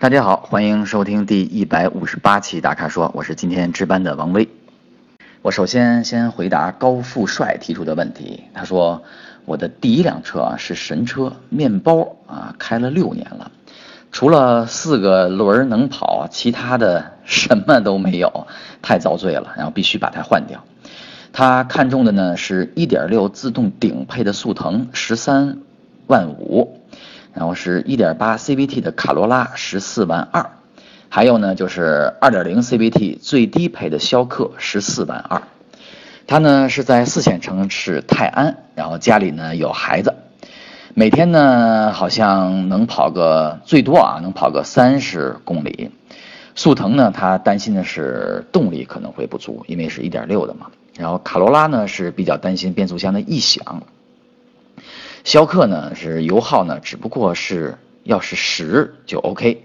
大家好，欢迎收听第一百五十八期大咖说，我是今天值班的王威。我首先先回答高富帅提出的问题。他说，我的第一辆车啊是神车面包啊，开了六年了，除了四个轮儿能跑，其他的什么都没有，太遭罪了，然后必须把它换掉。他看中的呢是一点六自动顶配的速腾，十三万五。然后是1.8 CVT 的卡罗拉十四万二，还有呢就是2.0 CVT 最低配的逍客十四万二。他呢是在四线城市泰安，然后家里呢有孩子，每天呢好像能跑个最多啊能跑个三十公里。速腾呢他担心的是动力可能会不足，因为是一点六的嘛。然后卡罗拉呢是比较担心变速箱的异响。逍客呢是油耗呢，只不过是要是十就 OK，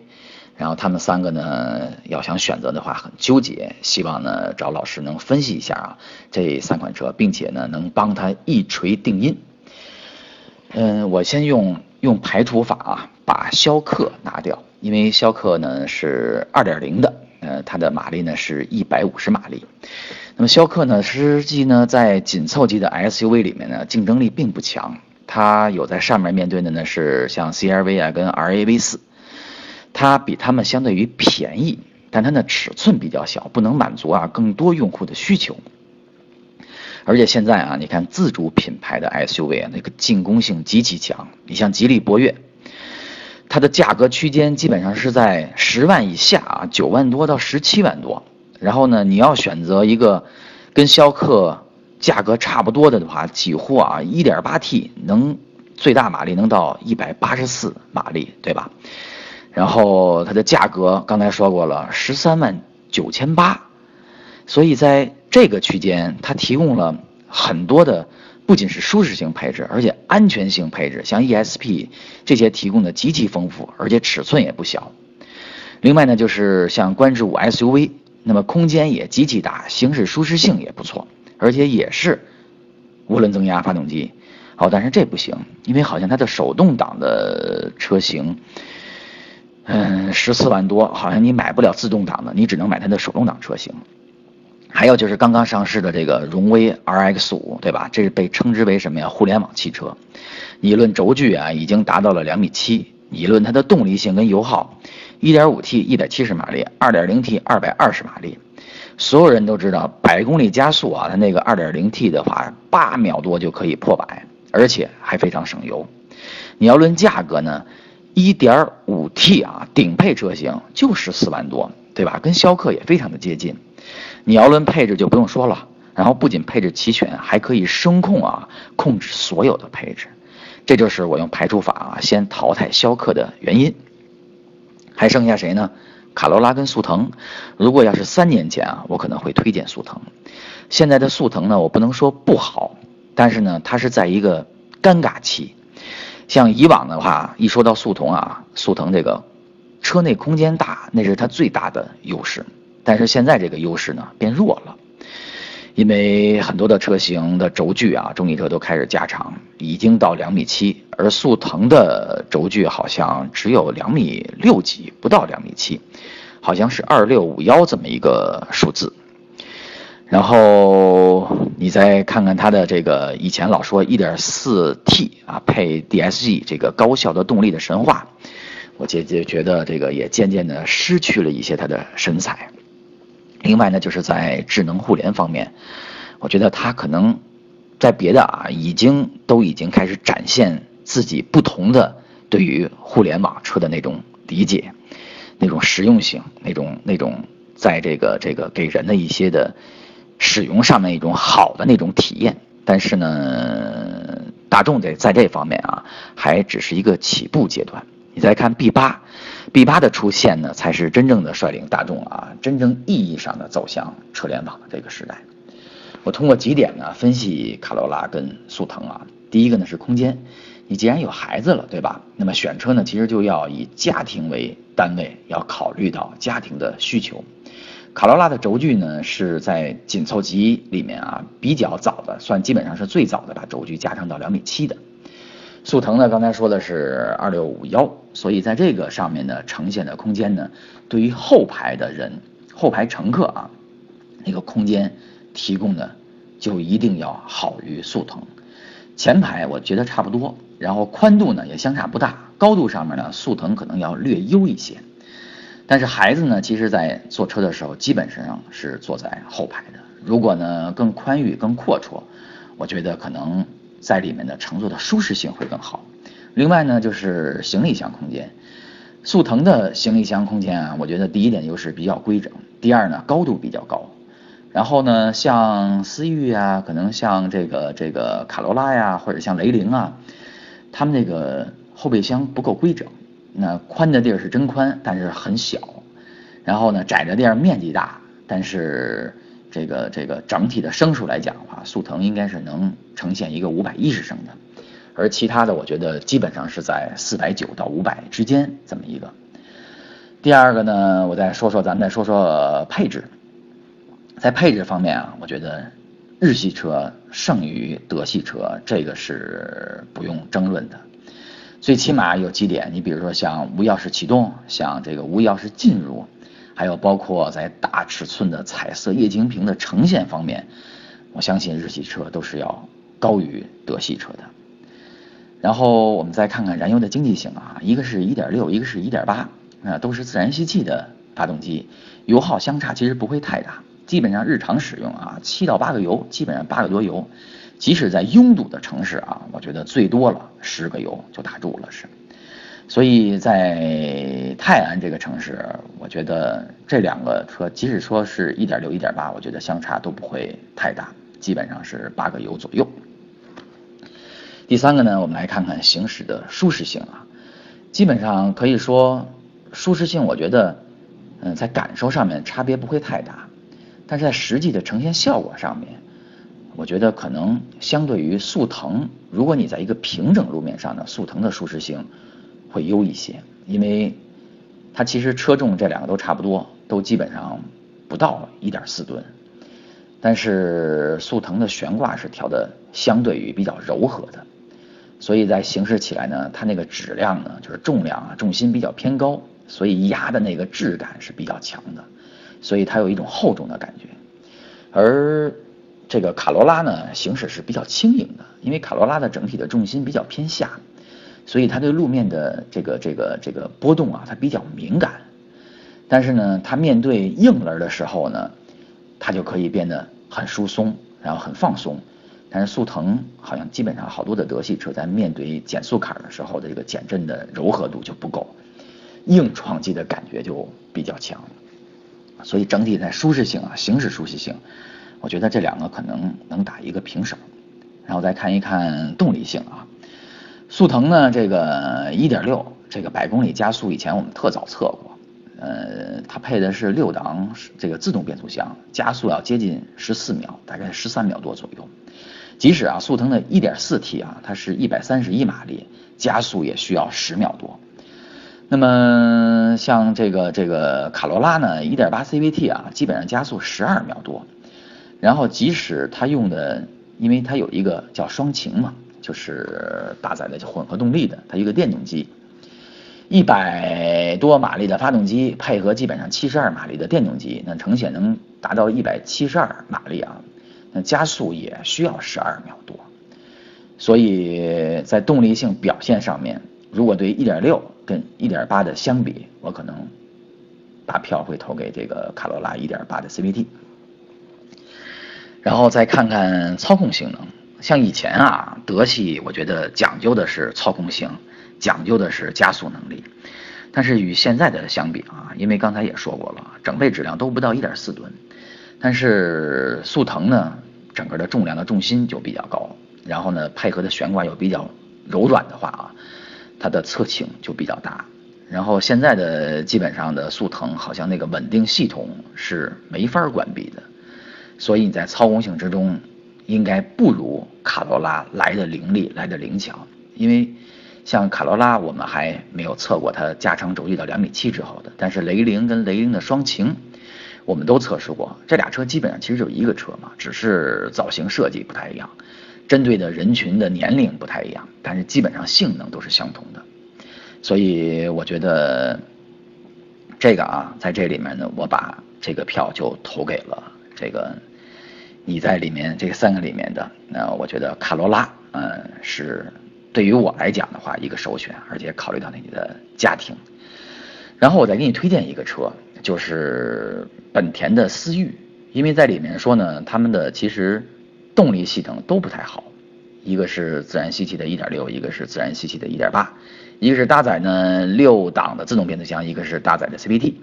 然后他们三个呢要想选择的话很纠结，希望呢找老师能分析一下啊这三款车，并且呢能帮他一锤定音。嗯，我先用用排除法啊把逍客拿掉，因为逍客呢是二点零的，呃它的马力呢是一百五十马力，那么逍客呢实际呢在紧凑级的 SUV 里面呢竞争力并不强。它有在上面面对的呢是像 CRV 啊跟 RAV 四，它比它们相对于便宜，但它的尺寸比较小，不能满足啊更多用户的需求。而且现在啊，你看自主品牌的 SUV 啊，那个进攻性极其强。你像吉利博越，它的价格区间基本上是在十万以下啊，九万多到十七万多。然后呢，你要选择一个跟逍客。价格差不多的的话，几乎啊，1.8T 能最大马力能到184马力，对吧？然后它的价格刚才说过了，十三万九千八，所以在这个区间，它提供了很多的，不仅是舒适性配置，而且安全性配置，像 ESP 这些提供的极其丰富，而且尺寸也不小。另外呢，就是像观致五 SUV，那么空间也极其大，行驶舒适性也不错。而且也是涡轮增压发动机，好，但是这不行，因为好像它的手动挡的车型，嗯，十四万多，好像你买不了自动挡的，你只能买它的手动挡车型。还有就是刚刚上市的这个荣威 RX 五，对吧？这是被称之为什么呀？互联网汽车。你论轴距啊，已经达到了两米七。你论它的动力性跟油耗，一点五 T 一百七十马力，二点零 T 二百二十马力。所有人都知道，百公里加速啊，它那个 2.0T 的话，八秒多就可以破百，而且还非常省油。你要论价格呢，1.5T 啊，顶配车型就是四万多，对吧？跟逍客也非常的接近。你要论配置就不用说了，然后不仅配置齐全，还可以声控啊控制所有的配置，这就是我用排除法啊先淘汰逍客的原因。还剩下谁呢？卡罗拉跟速腾，如果要是三年前啊，我可能会推荐速腾。现在的速腾呢，我不能说不好，但是呢，它是在一个尴尬期。像以往的话，一说到速腾啊，速腾这个车内空间大，那是它最大的优势。但是现在这个优势呢变弱了，因为很多的车型的轴距啊，中级车都开始加长，已经到两米七，而速腾的轴距好像只有两米六几，不到两米七。好像是二六五幺这么一个数字，然后你再看看它的这个以前老说一点四 T 啊配 DSG 这个高效的动力的神话，我渐渐觉得这个也渐渐的失去了一些它的神采。另外呢，就是在智能互联方面，我觉得它可能在别的啊已经都已经开始展现自己不同的对于互联网车的那种理解。那种实用性，那种那种在这个这个给人的一些的使用上面一种好的那种体验，但是呢，大众在在这方面啊，还只是一个起步阶段。你再看 B 八，B 八的出现呢，才是真正的率领大众啊，真正意义上的走向车联网的这个时代。我通过几点呢分析卡罗拉跟速腾啊，第一个呢是空间。你既然有孩子了，对吧？那么选车呢，其实就要以家庭为单位，要考虑到家庭的需求。卡罗拉的轴距呢是在紧凑级里面啊比较早的，算基本上是最早的把轴距加长到两米七的。速腾呢刚才说的是二六五幺，所以在这个上面呢呈现的空间呢，对于后排的人、后排乘客啊，那个空间提供的就一定要好于速腾。前排我觉得差不多，然后宽度呢也相差不大，高度上面呢速腾可能要略优一些。但是孩子呢，其实在坐车的时候基本上是坐在后排的。如果呢更宽裕、更阔绰，我觉得可能在里面的乘坐的舒适性会更好。另外呢，就是行李箱空间，速腾的行李箱空间啊，我觉得第一点就是比较规整，第二呢高度比较高。然后呢，像思域啊，可能像这个这个卡罗拉呀，或者像雷凌啊，他们那个后备箱不够规整。那宽的地儿是真宽，但是很小。然后呢，窄的地儿面积大，但是这个这个整体的升数来讲的话，速腾应该是能呈现一个五百一十升的，而其他的我觉得基本上是在四百九到五百之间这么一个。第二个呢，我再说说，咱们再说说配置。在配置方面啊，我觉得日系车胜于德系车，这个是不用争论的。最起码有几点，你比如说像无钥匙启动，像这个无钥匙进入，还有包括在大尺寸的彩色液晶屏的呈现方面，我相信日系车都是要高于德系车的。然后我们再看看燃油的经济性啊，一个是一点六，一个是一点八，啊，都是自然吸气的发动机，油耗相差其实不会太大。基本上日常使用啊，七到八个油，基本上八个多油。即使在拥堵的城市啊，我觉得最多了十个油就打住了是。所以在泰安这个城市，我觉得这两个车即使说是一点六、一点八，我觉得相差都不会太大，基本上是八个油左右。第三个呢，我们来看看行驶的舒适性啊，基本上可以说舒适性，我觉得嗯在感受上面差别不会太大。但是在实际的呈现效果上面，我觉得可能相对于速腾，如果你在一个平整路面上呢，速腾的舒适性会优一些，因为它其实车重这两个都差不多，都基本上不到一点四吨，但是速腾的悬挂是调的相对于比较柔和的，所以在行驶起来呢，它那个质量呢，就是重量啊，重心比较偏高，所以压的那个质感是比较强的。所以它有一种厚重的感觉，而这个卡罗拉呢，行驶是比较轻盈的，因为卡罗拉的整体的重心比较偏下，所以它对路面的这个这个这个波动啊，它比较敏感。但是呢，它面对硬轮的时候呢，它就可以变得很疏松，然后很放松。但是速腾好像基本上好多的德系车在面对减速坎的时候的这个减震的柔和度就不够，硬撞击的感觉就比较强。所以整体在舒适性啊，行驶舒适性，我觉得这两个可能能打一个平手。然后再看一看动力性啊，速腾呢这个1.6这个百公里加速，以前我们特早测过，呃，它配的是六档这个自动变速箱，加速要接近十四秒，大概十三秒多左右。即使啊速腾的 1.4T 啊，它是一百三十一马力，加速也需要十秒多。那么像这个这个卡罗拉呢，1.8 CVT 啊，基本上加速十二秒多。然后即使它用的，因为它有一个叫双擎嘛，就是搭载的混合动力的，它一个电动机，一百多马力的发动机配合基本上七十二马力的电动机，那呈现能达到一百七十二马力啊，那加速也需要十二秒多。所以在动力性表现上面，如果对1.6跟1.8的相比，我可能把票会投给这个卡罗拉1.8的 CVT。然后再看看操控性能，像以前啊，德系我觉得讲究的是操控性，讲究的是加速能力。但是与现在的相比啊，因为刚才也说过了，整备质量都不到1.4吨，但是速腾呢，整个的重量的重心就比较高，然后呢，配合的悬挂又比较柔软的话啊。它的侧倾就比较大，然后现在的基本上的速腾好像那个稳定系统是没法关闭的，所以你在操控性之中应该不如卡罗拉来的凌厉来的灵巧，因为像卡罗拉我们还没有测过它加长轴距到两米七之后的，但是雷凌跟雷凌的双擎我们都测试过，这俩车基本上其实就一个车嘛，只是造型设计不太一样。针对的人群的年龄不太一样，但是基本上性能都是相同的，所以我觉得这个啊，在这里面呢，我把这个票就投给了这个你在里面这三个里面的。那我觉得卡罗拉，嗯，是对于我来讲的话一个首选，而且考虑到你的家庭。然后我再给你推荐一个车，就是本田的思域，因为在里面说呢，他们的其实动力系统都不太好。一个是自然吸气的1.6，一个是自然吸气的1.8，一个是搭载呢六档的自动变速箱，一个是搭载的 CVT。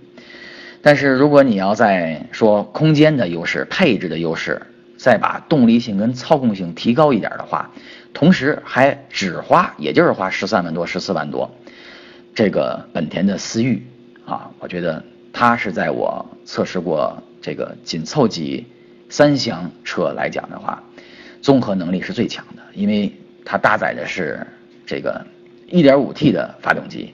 但是如果你要再说空间的优势、配置的优势，再把动力性跟操控性提高一点的话，同时还只花，也就是花十三万多、十四万多，这个本田的思域啊，我觉得它是在我测试过这个紧凑级三厢车来讲的话。综合能力是最强的，因为它搭载的是这个 1.5T 的发动机，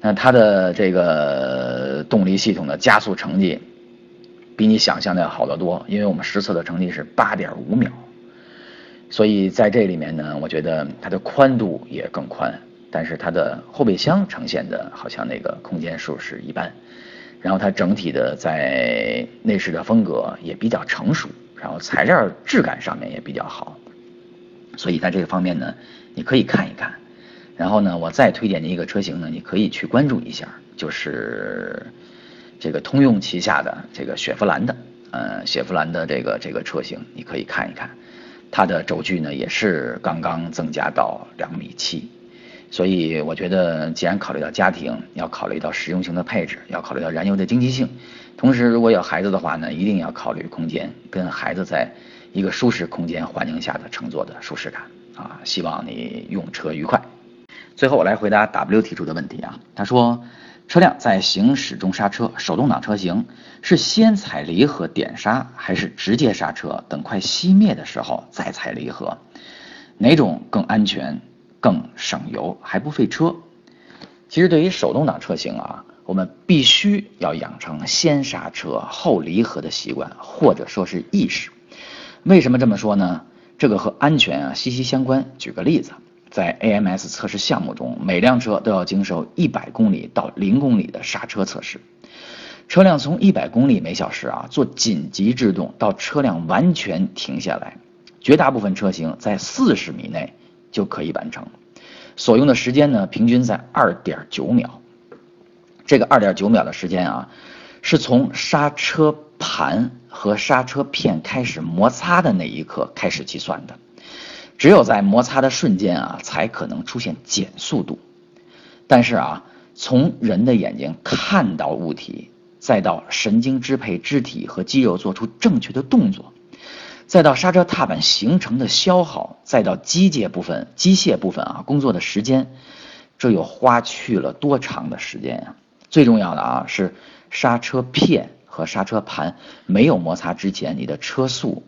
那它的这个动力系统的加速成绩比你想象的要好得多，因为我们实测的成绩是8.5秒，所以在这里面呢，我觉得它的宽度也更宽，但是它的后备箱呈现的好像那个空间数是一般，然后它整体的在内饰的风格也比较成熟。然后材料质感上面也比较好，所以在这个方面呢，你可以看一看。然后呢，我再推荐的一个车型呢，你可以去关注一下，就是这个通用旗下的这个雪佛兰的，呃，雪佛兰的这个这个车型，你可以看一看。它的轴距呢也是刚刚增加到两米七，所以我觉得，既然考虑到家庭，要考虑到实用性的配置，要考虑到燃油的经济性。同时，如果有孩子的话呢，一定要考虑空间，跟孩子在一个舒适空间环境下的乘坐的舒适感啊。希望你用车愉快。最后，我来回答 W 提出的问题啊。他说，车辆在行驶中刹车，手动挡车型是先踩离合点刹，还是直接刹车，等快熄灭的时候再踩离合？哪种更安全、更省油还不费车？其实，对于手动挡车型啊。我们必须要养成先刹车后离合的习惯，或者说是意识。为什么这么说呢？这个和安全啊息息相关。举个例子，在 AMS 测试项目中，每辆车都要经受一百公里到零公里的刹车测试。车辆从一百公里每小时啊做紧急制动到车辆完全停下来，绝大部分车型在四十米内就可以完成，所用的时间呢平均在二点九秒。这个二点九秒的时间啊，是从刹车盘和刹车片开始摩擦的那一刻开始计算的。只有在摩擦的瞬间啊，才可能出现减速度。但是啊，从人的眼睛看到物体，再到神经支配肢体和肌肉做出正确的动作，再到刹车踏板形成的消耗，再到机械部分机械部分啊工作的时间，这又花去了多长的时间呀？最重要的啊是刹车片和刹车盘没有摩擦之前，你的车速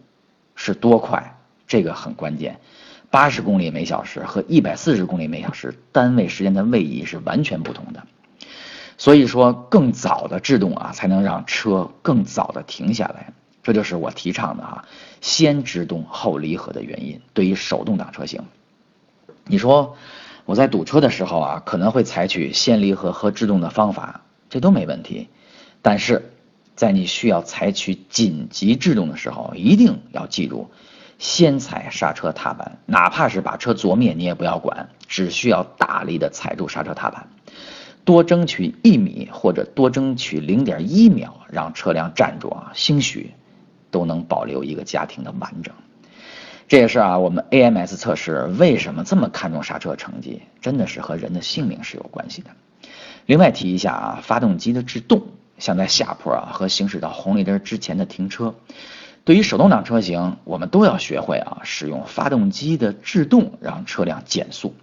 是多快？这个很关键。八十公里每小时和一百四十公里每小时单位时间的位移是完全不同的。所以说，更早的制动啊，才能让车更早的停下来。这就是我提倡的啊，先制动后离合的原因。对于手动挡车型，你说。我在堵车的时候啊，可能会采取先离合后制动的方法，这都没问题。但是，在你需要采取紧急制动的时候，一定要记住，先踩刹车踏板，哪怕是把车灼灭，你也不要管，只需要大力的踩住刹车踏板，多争取一米或者多争取零点一秒，让车辆站住啊，兴许都能保留一个家庭的完整。这也是啊，我们 AMS 测试为什么这么看重刹车成绩，真的是和人的性命是有关系的。另外提一下啊，发动机的制动，像在下坡啊和行驶到红绿灯之前的停车，对于手动挡车型，我们都要学会啊，使用发动机的制动让车辆减速。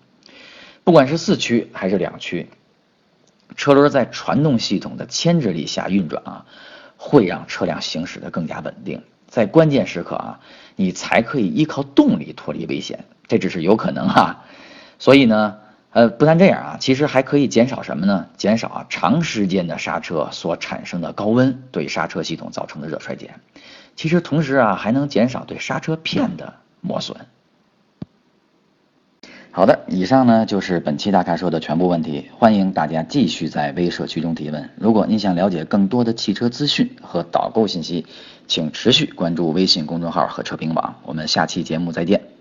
不管是四驱还是两驱，车轮在传动系统的牵制力下运转啊，会让车辆行驶的更加稳定。在关键时刻啊，你才可以依靠动力脱离危险，这只是有可能哈。所以呢，呃，不但这样啊，其实还可以减少什么呢？减少啊长时间的刹车所产生的高温对刹车系统造成的热衰减。其实同时啊，还能减少对刹车片的磨损。好的，以上呢就是本期大咖说的全部问题，欢迎大家继续在微社区中提问。如果您想了解更多的汽车资讯和导购信息，请持续关注微信公众号和车评网。我们下期节目再见。